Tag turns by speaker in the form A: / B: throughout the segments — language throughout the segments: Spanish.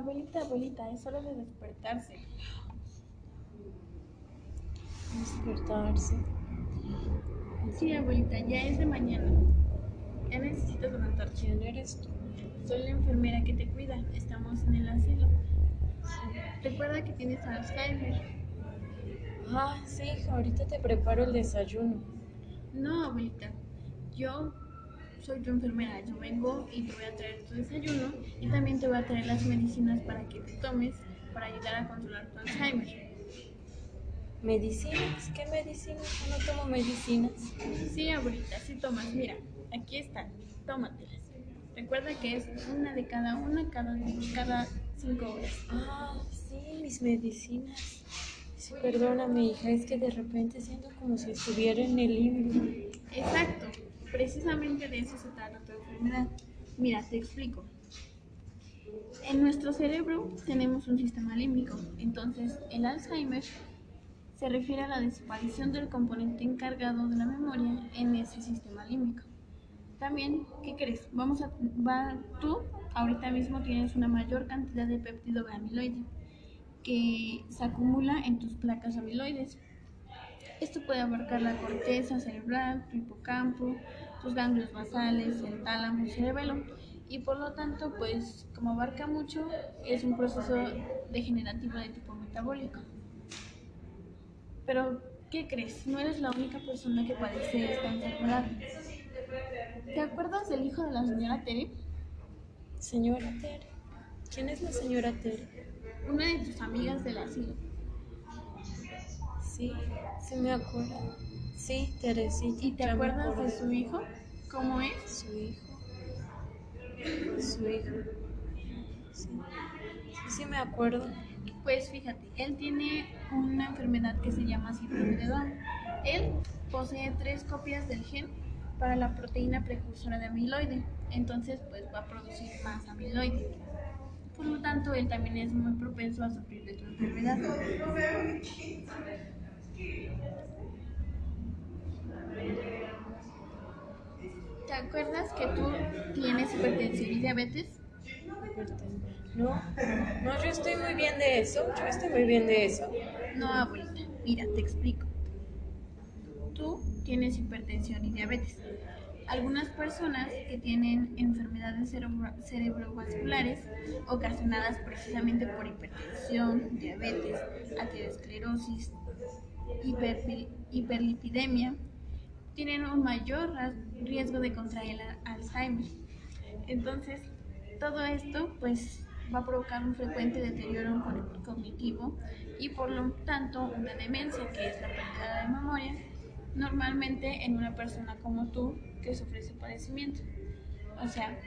A: Abuelita, abuelita, es hora de despertarse.
B: Despertarse.
A: Sí, abuelita, ya es de mañana. Ya necesitas levantarte.
B: ¿Quién eres tú?
A: Soy la enfermera que te cuida. Estamos en el asilo. Recuerda que tienes Alzheimer.
B: Ah, sí, hija, ahorita te preparo el desayuno.
A: No, abuelita. Yo soy tu enfermera. Yo vengo y te voy a traer tu desayuno y también te voy a traer las medicinas para que te tomes para ayudar a controlar tu Alzheimer.
B: ¿Medicinas? ¿Qué medicinas? Yo no tomo medicinas.
A: Sí, abuelita, sí tomas. Mira, aquí están. Tómatelas. Recuerda que es una de cada una cada, cada cinco horas.
B: Ah, sí, mis medicinas. Sí, perdóname, hija, es que de repente siento como si estuviera en el limbo.
A: Exacto. Precisamente de eso se trata tu enfermedad. Mira, te explico. En nuestro cerebro tenemos un sistema límbico. Entonces, el Alzheimer se refiere a la desaparición del componente encargado de la memoria en ese sistema límbico. También, ¿qué crees? Vamos a, va, tú ahorita mismo tienes una mayor cantidad de péptido amiloide que se acumula en tus placas amiloides. Esto puede abarcar la corteza cerebral, tu hipocampo, tus ganglios basales, el tálamo, cerebelo y por lo tanto, pues como abarca mucho, es un proceso degenerativo de tipo metabólico. Pero, ¿qué crees? No eres la única persona que padece esta enfermedad. ¿Te acuerdas del hijo de la señora Tere?
B: Señora Tere. ¿Quién es la señora Tere?
A: Una de tus amigas del asilo.
B: Sí, sí me acuerdo. Sí, Teresita.
A: ¿Y te acuerdas de su hijo? ¿Cómo es?
B: Su hijo. Su hijo. Sí. sí, sí me acuerdo.
A: Pues fíjate, él tiene una enfermedad que se llama síndrome de Down. Él posee tres copias del gen para la proteína precursora de amiloide, entonces pues va a producir más amiloide. Por lo tanto, él también es muy propenso a sufrir de tu enfermedad. ¿Te acuerdas que tú tienes hipertensión y diabetes?
B: No, no, yo estoy muy bien de eso. Yo estoy muy bien de eso.
A: No, abuelita, mira, te explico. Tú tienes hipertensión y diabetes. Algunas personas que tienen enfermedades cerebro- cerebrovasculares ocasionadas precisamente por hipertensión, diabetes, aterosclerosis, hiperlipidemia, tienen un mayor riesgo de contraer Alzheimer. Entonces, todo esto pues va a provocar un frecuente deterioro co- cognitivo y por lo tanto una demencia que es la pérdida de memoria normalmente en una persona como tú que sufre ese padecimiento. O sea,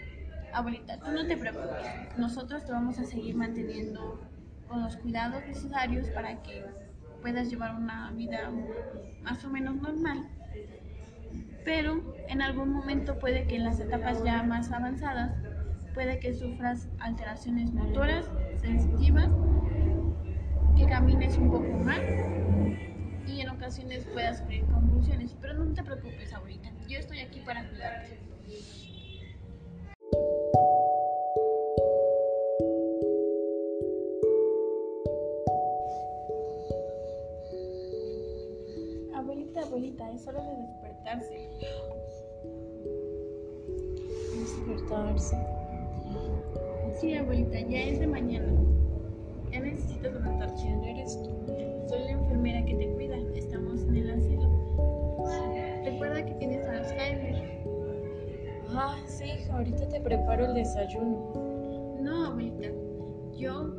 A: abuelita, tú no te preocupes, nosotros te vamos a seguir manteniendo con los cuidados necesarios para que puedas llevar una vida más o menos normal. Pero en algún momento puede que en las etapas ya más avanzadas puede que sufras alteraciones motoras, sensitivas, que camines un poco mal y en ocasiones puedas sufrir convulsiones. Pero no te preocupes, abuelita, yo estoy aquí para cuidarte. Abuelita, es hora de despertarse.
B: Despertarse.
A: Sí, abuelita, ya es de mañana. Ya necesitas levantarte.
B: ¿Quién eres tú?
A: Soy la enfermera que te cuida. Estamos en el asilo. Recuerda que tienes Alzheimer.
B: Ah, sí, hija, ahorita te preparo el desayuno.
A: No, abuelita. Yo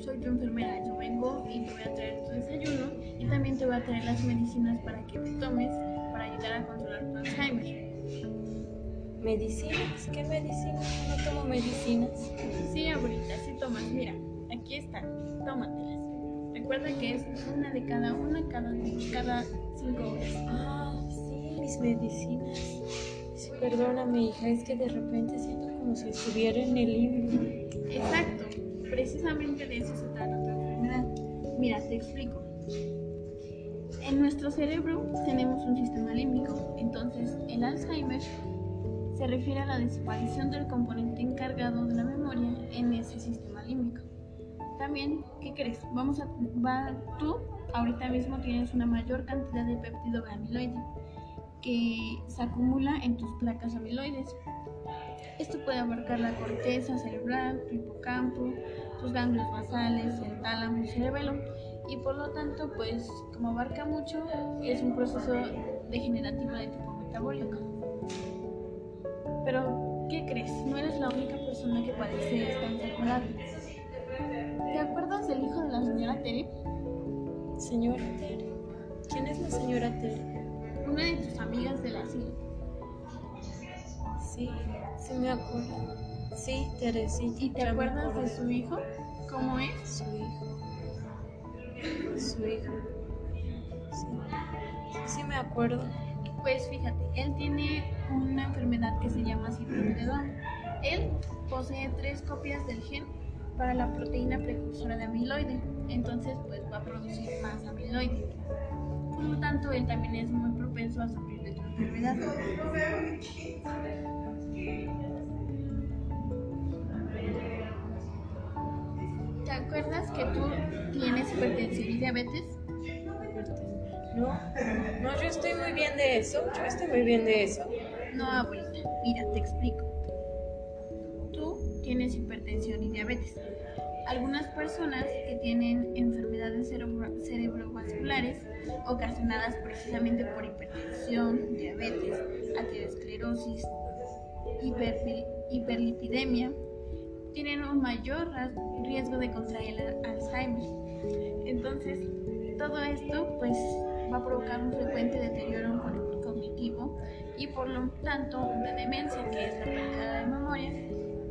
A: soy tu enfermera. Yo y te voy a traer tu desayuno y también te voy a traer las medicinas para que te tomes para ayudar a controlar tu Alzheimer.
B: ¿Medicinas? ¿Qué medicinas? No tomo medicinas.
A: Sí, abuelita, sí tomas. Mira, aquí están. Tómatelas. Recuerda que es una de cada una cada, cada cinco horas.
B: Ah, sí, mis medicinas. Sí, perdóname, hija, es que de repente siento como si estuviera en el limbo.
A: Exacto. Precisamente de eso se trata. Mira, te explico. En nuestro cerebro tenemos un sistema límbico, entonces el Alzheimer se refiere a la desaparición del componente encargado de la memoria en ese sistema límbico. También, ¿qué crees? Vamos a, va, tú ahorita mismo tienes una mayor cantidad de péptido amiloide que se acumula en tus placas amiloides. Esto puede abarcar la corteza cerebral, tu hipocampo, tus ganglios basales, el tálamo, el cerebelo y por lo tanto, pues como abarca mucho, es un proceso degenerativo de tipo metabólico. Pero, ¿qué crees? No eres la única persona que padece esta enfermedad. ¿Te acuerdas del hijo de la señora Tere?
B: Señora Tere. ¿Quién es la señora Tere?
A: Una de tus amigas del asilo.
B: Sí, sí me acuerdo. Sí, Teresita.
A: ¿Y te acuerdas de su hijo? ¿Cómo es?
B: Su hijo. Su hijo. Sí. Sí me acuerdo.
A: Pues fíjate, él tiene una enfermedad que se llama síndrome de Down. Él posee tres copias del gen para la proteína precursora de amiloide, entonces pues va a producir más amiloide. Por lo tanto, él también es muy propenso a sufrir de esta enfermedad. Y diabetes?
B: No, no, yo estoy muy bien de eso. Yo estoy muy bien de eso.
A: No, abuelita. Mira, te explico. Tú tienes hipertensión y diabetes. Algunas personas que tienen enfermedades cerebro cerebrovasculares ocasionadas precisamente por hipertensión, diabetes, aterosclerosis, hiperlipidemia, tienen un mayor riesgo de contraer Alzheimer. Entonces, todo esto pues va a provocar un frecuente deterioro cognitivo y por lo tanto una demencia, que es la pérdida de memoria,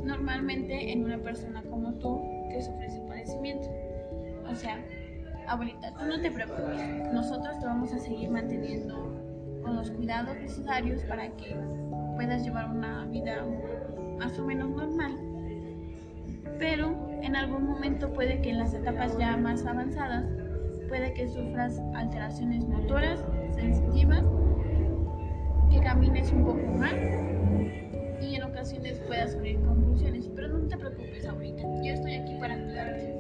A: normalmente en una persona como tú que sufre ese padecimiento. O sea, abuelita, tú no te preocupes, nosotros te vamos a seguir manteniendo con los cuidados necesarios para que puedas llevar una vida más o menos normal. Pero en algún momento puede que en las etapas ya más avanzadas puede que sufras alteraciones motoras, sensitivas, que camines un poco mal y en ocasiones puedas sufrir convulsiones. Pero no te preocupes ahorita, yo estoy aquí para cuidarte.